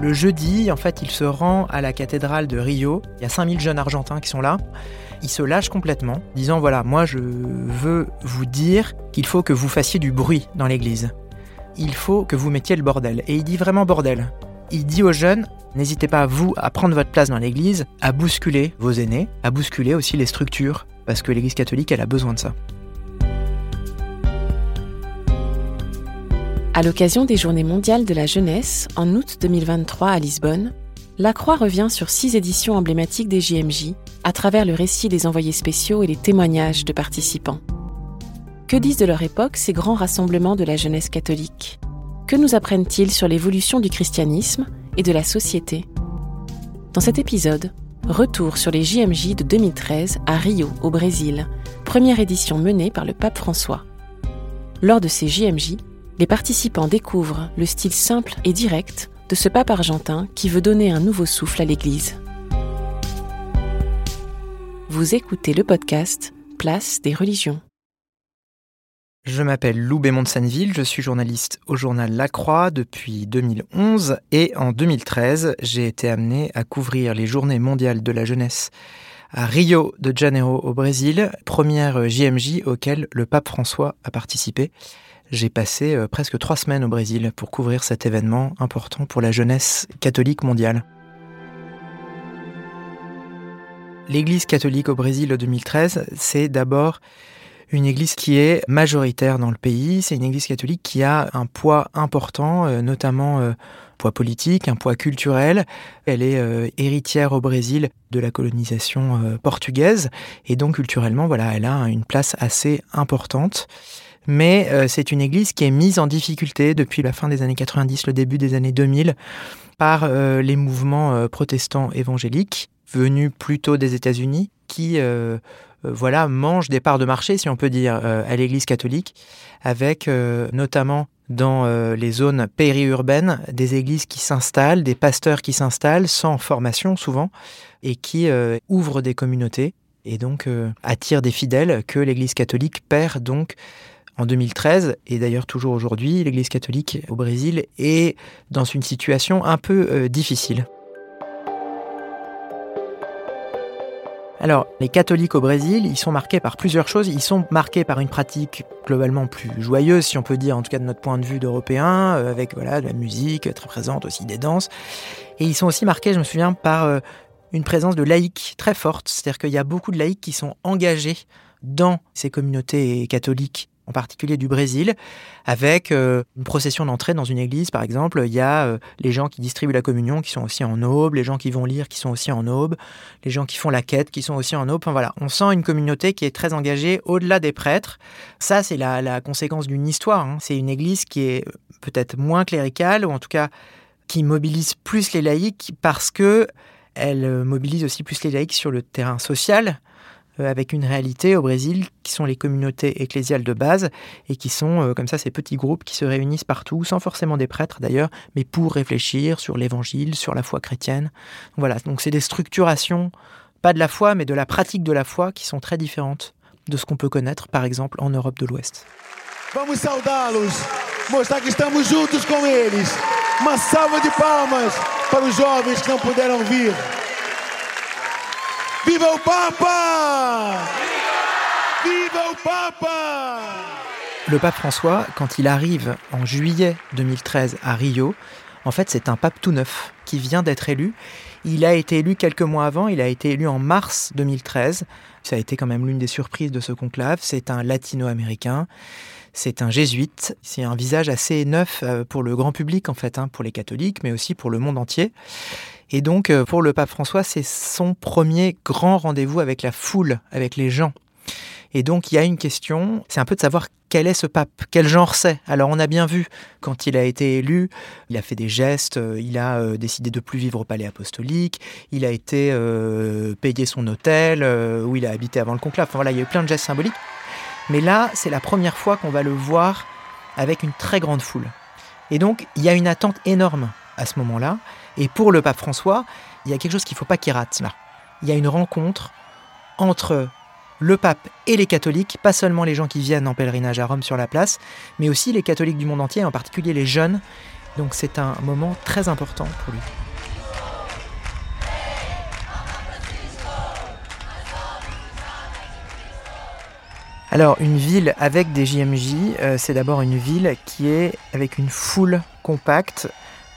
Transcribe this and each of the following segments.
Le jeudi, en fait, il se rend à la cathédrale de Rio. Il y a 5000 jeunes argentins qui sont là. Il se lâche complètement, disant voilà, moi je veux vous dire qu'il faut que vous fassiez du bruit dans l'église. Il faut que vous mettiez le bordel. Et il dit vraiment bordel. Il dit aux jeunes n'hésitez pas, vous, à prendre votre place dans l'église, à bousculer vos aînés, à bousculer aussi les structures, parce que l'église catholique, elle a besoin de ça. À l'occasion des Journées mondiales de la jeunesse, en août 2023 à Lisbonne, la Croix revient sur six éditions emblématiques des JMJ, à travers le récit des envoyés spéciaux et les témoignages de participants. Que disent de leur époque ces grands rassemblements de la jeunesse catholique? Que nous apprennent-ils sur l'évolution du christianisme et de la société? Dans cet épisode, retour sur les JMJ de 2013 à Rio, au Brésil, première édition menée par le pape François. Lors de ces JMJ, les participants découvrent le style simple et direct de ce pape argentin qui veut donner un nouveau souffle à l'Église. Vous écoutez le podcast Place des religions. Je m'appelle Lou Bémont de Sanneville, je suis journaliste au journal La Croix depuis 2011 et en 2013, j'ai été amené à couvrir les Journées mondiales de la jeunesse à Rio de Janeiro au Brésil, première JMJ auquel le pape François a participé. J'ai passé euh, presque trois semaines au Brésil pour couvrir cet événement important pour la jeunesse catholique mondiale. L'Église catholique au Brésil en 2013, c'est d'abord une église qui est majoritaire dans le pays. C'est une église catholique qui a un poids important, euh, notamment un euh, poids politique, un poids culturel. Elle est héritière au Brésil de la colonisation portugaise et donc culturellement, voilà, elle a une place assez importante mais euh, c'est une église qui est mise en difficulté depuis la fin des années 90, le début des années 2000, par euh, les mouvements euh, protestants évangéliques venus plutôt des États-Unis, qui voilà mangent des parts de marché, si on peut dire, à l'Église catholique, avec notamment dans les zones périurbaines des églises qui s'installent, des pasteurs qui s'installent sans formation souvent, et qui ouvrent des communautés et donc attirent des fidèles que l'Église catholique perd donc en 2013, et d'ailleurs toujours aujourd'hui, l'Église catholique au Brésil est dans une situation un peu euh, difficile. Alors, les catholiques au Brésil, ils sont marqués par plusieurs choses. Ils sont marqués par une pratique globalement plus joyeuse, si on peut dire, en tout cas de notre point de vue d'Européens, euh, avec voilà de la musique très présente, aussi des danses. Et ils sont aussi marqués, je me souviens, par euh, une présence de laïcs très forte. C'est-à-dire qu'il y a beaucoup de laïcs qui sont engagés dans ces communautés catholiques en particulier du Brésil, avec euh, une procession d'entrée dans une église, par exemple. Il y a euh, les gens qui distribuent la communion qui sont aussi en aube, les gens qui vont lire qui sont aussi en aube, les gens qui font la quête qui sont aussi en aube. Enfin voilà, on sent une communauté qui est très engagée au-delà des prêtres. Ça, c'est la, conséquence d'une histoire. Hein. C'est une église qui est peut-être moins cléricale, ou en tout cas qui mobilise plus les laïcs parce que elle mobilise aussi plus les laïcs sur le terrain social euh, avec une réalité au Brésil qui sont les communautés ecclésiales de base et qui sont euh, comme ça ces petits groupes qui se réunissent partout, sans forcément des prêtres d'ailleurs, mais pour réfléchir sur l'évangile, sur la foi chrétienne. Voilà, donc c'est des structurations, pas de la foi, mais de la pratique de la foi qui sont très différentes de ce qu'on peut connaître par exemple en Europe de l'Ouest. Vamos saudá-los, mostrar que estamos juntos. Uma salva de palmas para jovens. Viva o Papa Viva o Papa Le pape François, quand il arrive en juillet 2013 à Rio, en fait c'est un pape tout neuf qui vient d'être élu. Il a été élu quelques mois avant, il a été élu en mars 2013. Ça a été quand même l'une des surprises de ce conclave. C'est un latino-américain. C'est un jésuite, c'est un visage assez neuf euh, pour le grand public en fait, hein, pour les catholiques, mais aussi pour le monde entier. Et donc euh, pour le pape François, c'est son premier grand rendez-vous avec la foule, avec les gens. Et donc il y a une question, c'est un peu de savoir quel est ce pape Quel genre c'est Alors on a bien vu, quand il a été élu, il a fait des gestes, euh, il a euh, décidé de plus vivre au palais apostolique, il a été payé son hôtel, où il a habité avant le conclave. Enfin voilà, il y a eu plein de gestes symboliques. Mais là, c'est la première fois qu'on va le voir avec une très grande foule. Et donc, il y a une attente énorme à ce moment-là. Et pour le pape François, il y a quelque chose qu'il ne faut pas qu'il rate là. Il y a une rencontre entre le pape et les catholiques, pas seulement les gens qui viennent en pèlerinage à Rome sur la place, mais aussi les catholiques du monde entier, en particulier les jeunes. Donc c'est un moment très important pour lui. Alors une ville avec des JMJ, euh, c'est d'abord une ville qui est avec une foule compacte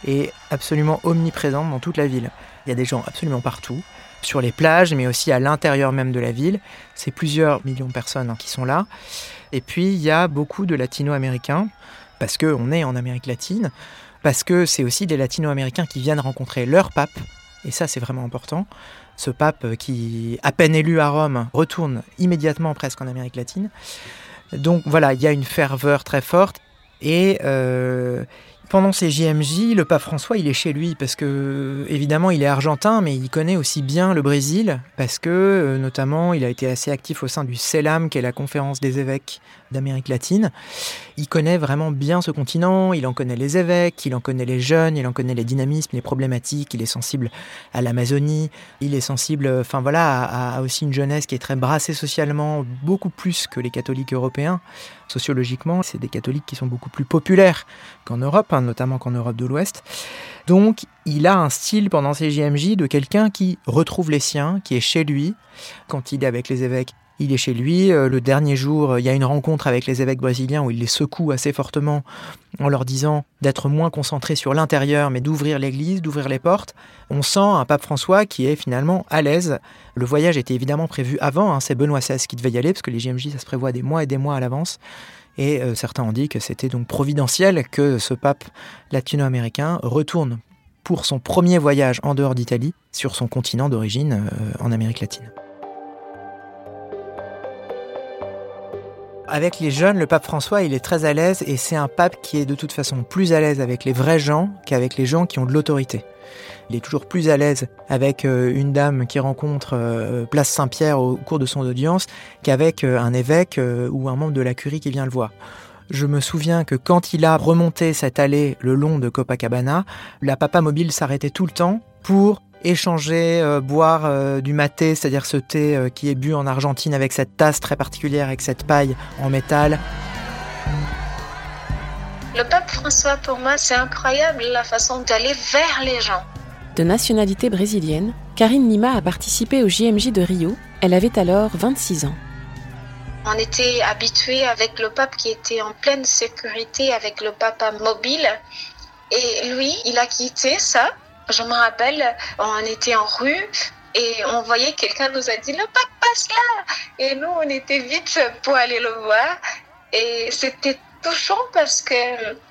et absolument omniprésente dans toute la ville. Il y a des gens absolument partout sur les plages, mais aussi à l'intérieur même de la ville. C'est plusieurs millions de personnes hein, qui sont là. Et puis, il y a beaucoup de latino-américains, parce qu'on est en Amérique latine, parce que c'est aussi des latino-américains qui viennent rencontrer leur pape, et ça c'est vraiment important. Ce pape qui, à peine élu à Rome, retourne immédiatement presque en Amérique latine. Donc voilà, il y a une ferveur très forte, et euh, pendant ces JMJ, le pape François, il est chez lui parce que, évidemment, il est argentin, mais il connaît aussi bien le Brésil parce que, euh, notamment, il a été assez actif au sein du CELAM, qui est la conférence des évêques d'Amérique latine. Il connaît vraiment bien ce continent, il en connaît les évêques, il en connaît les jeunes, il en connaît les dynamismes, les problématiques, il est sensible à l'Amazonie, il est sensible, enfin voilà, à, aussi une jeunesse qui est très brassée socialement, beaucoup plus que les catholiques européens. Sociologiquement, c'est des catholiques qui sont beaucoup plus populaires qu'en Europe, hein, notamment qu'en Europe de l'Ouest. Donc, il a un style pendant ses JMJ de quelqu'un qui retrouve les siens, qui est chez lui. Quand il est avec les évêques, il est chez lui. Euh, le dernier jour, il y a une rencontre avec les évêques brésiliens où il les secoue assez fortement en leur disant d'être moins concentrés sur l'intérieur, mais d'ouvrir l'église, d'ouvrir les portes. On sent un pape François qui est finalement à l'aise. Le voyage était évidemment prévu avant. Hein. C'est Benoît XVI qui devait y aller parce que les JMJ, ça se prévoit des mois et des mois à l'avance. Et euh, certains ont dit que c'était donc providentiel que ce pape latino-américain retourne pour son premier voyage en dehors d'Italie sur son continent d'origine euh, en Amérique latine. Avec les jeunes, le pape François, il est très à l'aise et c'est un pape qui est de toute façon plus à l'aise avec les vrais gens qu'avec les gens qui ont de l'autorité. Il est toujours plus à l'aise avec euh, une dame qui rencontre euh, Place Saint-Pierre au cours de son audience qu'avec euh, un évêque ou un membre de la curie qui vient le voir. Je me souviens que quand il a remonté cette allée le long de Copacabana, la papa mobile s'arrêtait tout le temps pour échanger, euh, boire euh, du maté, c'est-à-dire ce thé euh, qui est bu en Argentine avec cette tasse très particulière, avec cette paille en métal. Le pape François, pour moi, c'est incroyable la façon d'aller vers les gens. De nationalité brésilienne, Karine Lima a participé au JMJ de Rio. Elle avait alors 26 ans. On était habitué avec le pape qui était en pleine sécurité avec le papa mobile. Et lui, il a quitté ça je me rappelle, on était en rue et on voyait quelqu'un nous a dit le pape passe là et nous on était vite pour aller le voir et c'était touchant parce que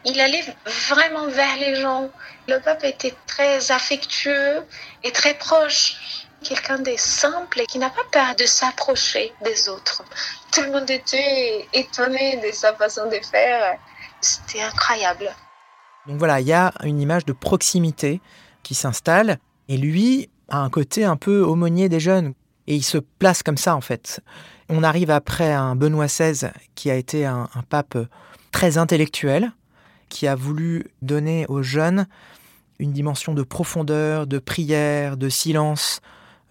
il allait vraiment vers les gens. Le pape était très affectueux et très proche. Quelqu'un de simple et qui n'a pas peur de s'approcher des autres. Tout le monde était étonné de sa façon de faire. C'était incroyable. Donc voilà, il y a une image de proximité qui s'installe. Et lui a un côté un peu aumônier des jeunes. Et il se place comme ça, en fait. On arrive après un Benoît XVI qui a été un, pape très intellectuel, qui a voulu donner aux jeunes une dimension de profondeur, de prière, de silence.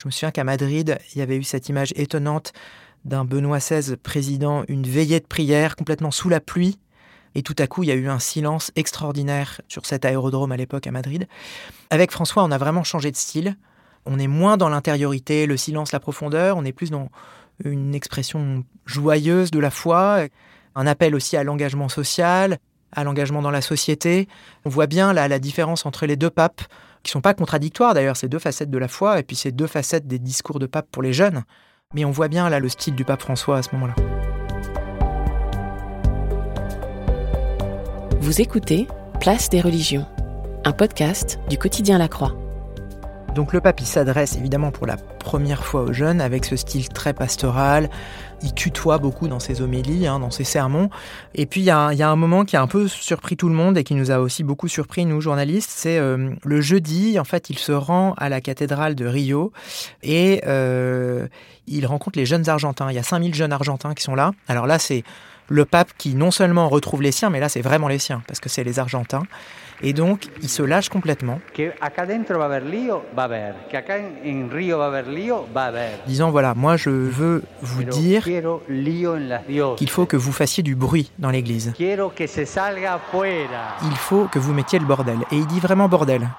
Je me souviens qu'à Madrid, il y avait eu cette image étonnante d'un Benoît XVI président une veillée de prière complètement sous la pluie. Et tout à coup, il y a eu un silence extraordinaire sur cet aérodrome à l'époque à Madrid. Avec François, on a vraiment changé de style. On est moins dans l'intériorité, le silence, la profondeur. On est plus dans une expression joyeuse de la foi, un appel aussi à l'engagement social, à l'engagement dans la société. On voit bien là la différence entre les deux papes, qui sont pas contradictoires d'ailleurs, ces deux facettes de la foi, et puis ces deux facettes des discours de pape pour les jeunes. Mais on voit bien là le style du pape François à ce moment-là. Vous écoutez Place des religions, un podcast du quotidien La Croix. Donc le pape, il s'adresse évidemment pour la première fois aux jeunes avec ce style très pastoral. Il tutoie beaucoup dans ses homélies, hein, dans ses sermons. Et puis il y, a un moment qui a un peu surpris tout le monde et qui nous a aussi beaucoup surpris, nous journalistes, c'est euh, le jeudi, en fait, il se rend à la cathédrale de Rio et euh, il rencontre les jeunes Argentins. Il y a 5000 jeunes Argentins qui sont là. Alors là, c'est le pape qui non seulement retrouve les siens, mais là, c'est vraiment les siens, parce que c'est les Argentins. Et donc, il se lâche complètement. Disant voilà, moi je veux vous dire qu'il faut que vous fassiez du bruit dans l'église. Il faut que vous mettiez le bordel. Et il dit vraiment bordel.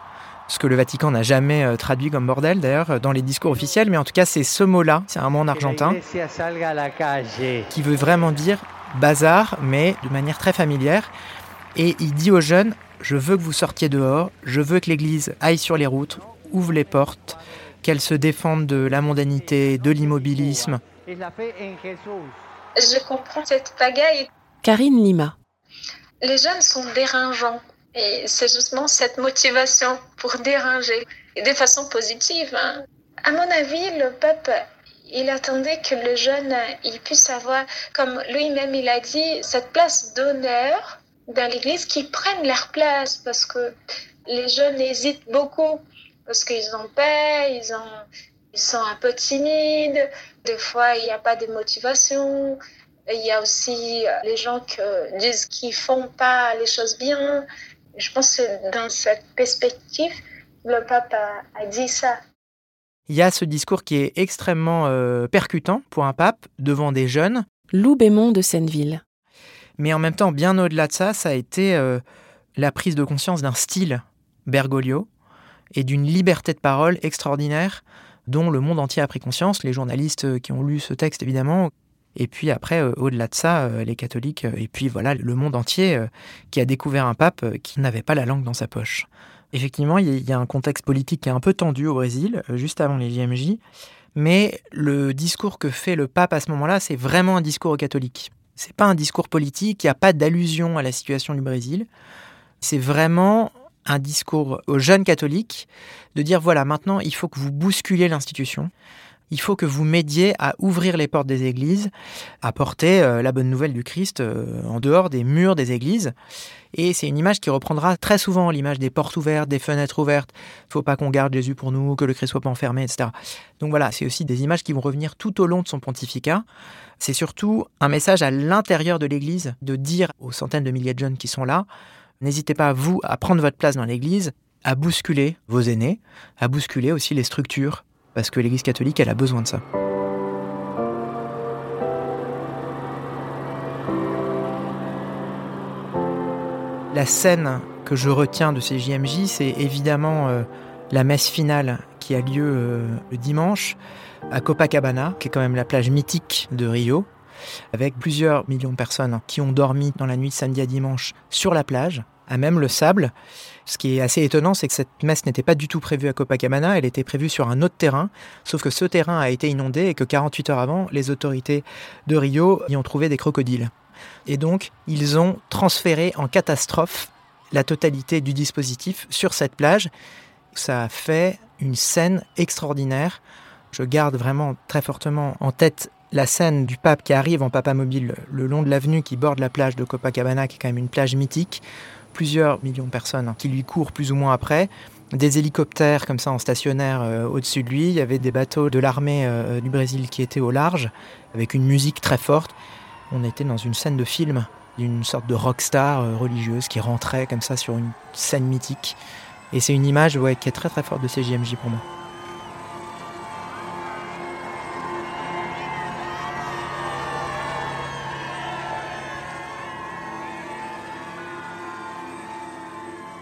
Ce que le Vatican n'a jamais euh, traduit comme bordel d'ailleurs euh, dans les discours officiels, mais en tout cas c'est ce mot-là, c'est un mot en argentin, qui veut vraiment dire bazar, mais de manière très familière. Et il dit aux jeunes, je veux que vous sortiez dehors, je veux que l'Église aille sur les routes, ouvre les portes, qu'elle se défende de la mondanité, de l'immobilisme. Je comprends cette pagaille. Karine Lima. Les jeunes sont dérangeants et c'est justement cette motivation pour déranger et de façon positive. Hein. À mon avis, le peuple, il attendait que le jeune il puisse avoir, comme lui-même il a dit, cette place d'honneur dans l'église qui prennent leur place parce que les jeunes hésitent beaucoup parce qu'ils ont peur, ils, ont, ils sont un peu timides, des fois il n'y a pas de motivation. Il y a aussi euh, les gens qui disent qu'ils font pas les choses bien. Je pense que dans cette perspective, le pape a, dit ça. Il y a ce discours qui est extrêmement euh, percutant pour un pape devant des jeunes. Lou Bémont de Senneville. Mais en même temps, bien au-delà de ça, ça a été euh, la prise de conscience d'un style Bergoglio et d'une liberté de parole extraordinaire dont le monde entier a pris conscience, les journalistes euh, qui ont lu ce texte évidemment, et puis après, euh, au-delà de ça, les catholiques, et puis voilà, le monde entier qui a découvert un pape qui n'avait pas la langue dans sa poche. Effectivement, il y a un contexte politique qui est un peu tendu au Brésil, juste avant les JMJ, mais le discours que fait le pape à ce moment-là, c'est vraiment un discours aux catholiques. C'est pas un discours politique, il n'y a pas d'allusion à la situation du Brésil. C'est vraiment un discours aux jeunes catholiques de dire voilà, maintenant il faut que vous bousculez l'institution. Il faut que vous m'aidiez à ouvrir les portes des églises, à porter euh, la bonne nouvelle du Christ euh, en dehors des murs des églises. Et c'est une image qui reprendra très souvent l'image des portes ouvertes, des fenêtres ouvertes. Il ne faut pas qu'on garde Jésus pour nous, que le Christ soit pas enfermé, etc. Donc voilà, c'est aussi des images qui vont revenir tout au long de son pontificat. C'est surtout un message à l'intérieur de l'Église de dire aux centaines de milliers de jeunes qui sont là, n'hésitez pas, vous, à prendre votre place dans l'Église, à bousculer vos aînés, à bousculer aussi les structures parce que l'Église catholique, elle a besoin de ça. La scène que je retiens de ces JMJ, c'est évidemment euh, la messe finale qui a lieu euh, le dimanche à Copacabana, qui est quand même la plage mythique de Rio, avec plusieurs millions de personnes qui ont dormi dans la nuit de samedi à dimanche sur la plage, à même le sable. Ce qui est assez étonnant, c'est que cette messe n'était pas du tout prévue à Copacabana, elle était prévue sur un autre terrain, sauf que ce terrain a été inondé et que 48 heures avant, les autorités de Rio y ont trouvé des crocodiles. Et donc, ils ont transféré en catastrophe la totalité du dispositif sur cette plage. Ça a fait une scène extraordinaire. Je garde vraiment très fortement en tête la scène du pape qui arrive en papamobile le long de l'avenue qui borde la plage de Copacabana, qui est quand même une plage mythique, plusieurs millions de personnes qui lui courent plus ou moins après, des hélicoptères comme ça en stationnaire euh, au-dessus de lui, il y avait des bateaux de l'armée euh, du Brésil qui étaient au large, avec une musique très forte. On était dans une scène de film d'une sorte de rockstar euh, religieuse qui rentrait comme ça sur une scène mythique. Et c'est une image ouais, qui est très très forte de ces JMJ pour moi.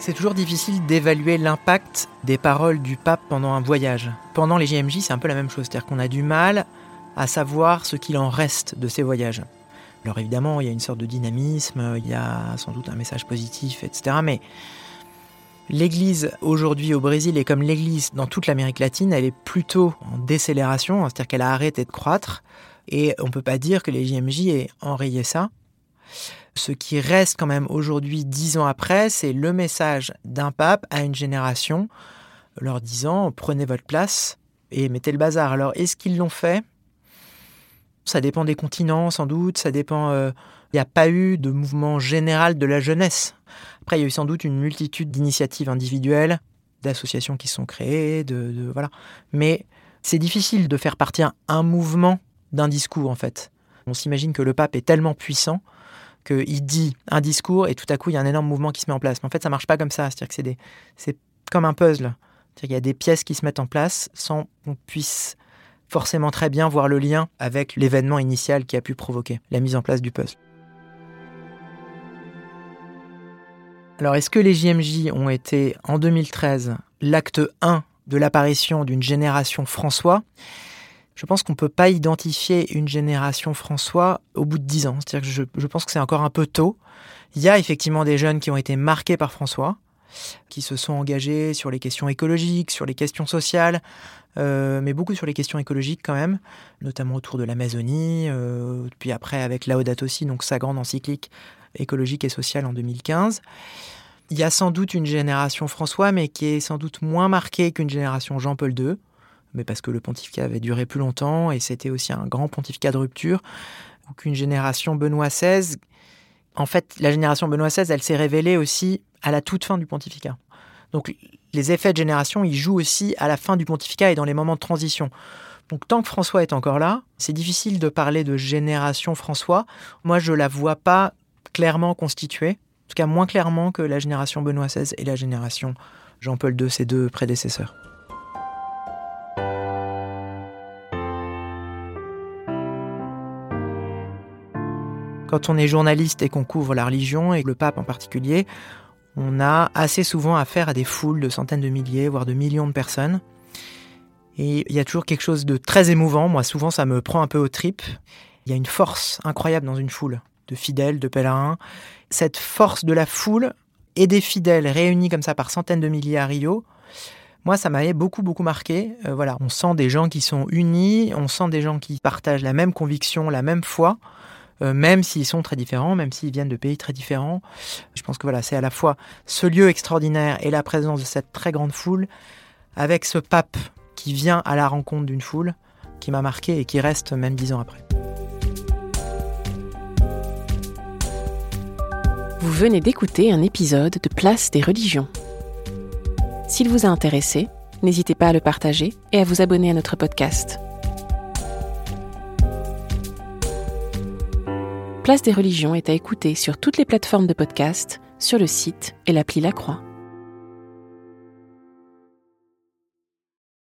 C'est toujours difficile d'évaluer l'impact des paroles du pape pendant un voyage. Pendant les JMJ, c'est un peu la même chose, c'est-à-dire qu'on a du mal à savoir ce qu'il en reste de ces voyages. Alors évidemment, il y a une sorte de dynamisme, il y a sans doute un message positif, etc. Mais l'Église aujourd'hui au Brésil est comme l'Église dans toute l'Amérique latine, elle est plutôt en décélération, c'est-à-dire qu'elle a arrêté de croître. Et on ne peut pas dire que les JMJ aient enrayé ça. Ce qui reste quand même aujourd'hui, dix ans après, c'est le message d'un pape à une génération, leur disant prenez votre place et mettez le bazar. Alors est-ce qu'ils l'ont fait? Ça dépend des continents sans doute, ça dépend... Euh, il n'y a pas eu de mouvement général de la jeunesse. Après, il y a eu sans doute une multitude d'initiatives individuelles, d'associations qui sont créées, de, voilà. Mais c'est difficile de faire partir un mouvement d'un discours en fait. On s'imagine que le pape est tellement puissant qu'il dit un discours et tout à coup il y a un énorme mouvement qui se met en place. Mais en fait, ça marche pas comme ça. C'est-à-dire que c'est comme un puzzle. Il y a des pièces qui se mettent en place sans qu'on puisse forcément très bien voir le lien avec l'événement initial qui a pu provoquer la mise en place du puzzle. Alors, est-ce que les JMJ ont été, en 2013, l'acte 1 de l'apparition d'une génération François? Je pense qu'on ne peut pas identifier une génération François au bout de 10 ans. C'est-à-dire que je, pense que c'est encore un peu tôt. Il y a effectivement des jeunes qui ont été marqués par François, qui se sont engagés sur les questions écologiques, sur les questions sociales, euh, mais beaucoup sur les questions écologiques quand même, notamment autour de l'Amazonie, euh, puis après avec Laudato aussi, donc sa grande encyclique écologique et sociale en 2015. Il y a sans doute une génération François, mais qui est sans doute moins marquée qu'une génération Jean-Paul II, mais parce que le pontificat avait duré plus longtemps et c'était aussi un grand pontificat de rupture, ou qu'une génération Benoît XVI. En fait, la génération Benoît XVI, elle s'est révélée aussi à la toute fin du pontificat. Donc les effets de génération, ils jouent aussi à la fin du pontificat et dans les moments de transition. Donc tant que François est encore là, c'est difficile de parler de génération François. Moi, je la vois pas clairement constituée, en tout cas moins clairement que la génération Benoît XVI et la génération Jean-Paul II, ses deux prédécesseurs. Quand on est journaliste et qu'on couvre la religion, et le pape en particulier, on a assez souvent affaire à des foules de centaines de milliers, voire de millions de personnes. Et il y a toujours quelque chose de très émouvant. Moi, souvent, ça me prend un peu aux tripes. Il y a une force incroyable dans une foule de fidèles, de pèlerins. Cette force de la foule et des fidèles réunis comme ça par centaines de milliers à Rio, moi, ça m'avait beaucoup, beaucoup marqué. Euh, voilà, on sent des gens qui sont unis, on sent des gens qui partagent la même conviction, la même foi. Euh, même s'ils sont très différents, même s'ils viennent de pays très différents. Je pense que voilà, c'est à la fois ce lieu extraordinaire et la présence de cette très grande foule, avec ce pape qui vient à la rencontre d'une foule, qui m'a marqué et qui reste même dix ans après. Vous venez d'écouter un épisode de Place des religions. S'il vous a intéressé, n'hésitez pas à le partager et à vous abonner à notre podcast. Place des religions est à écouter sur toutes les plateformes de podcast, sur le site et l'appli La Croix.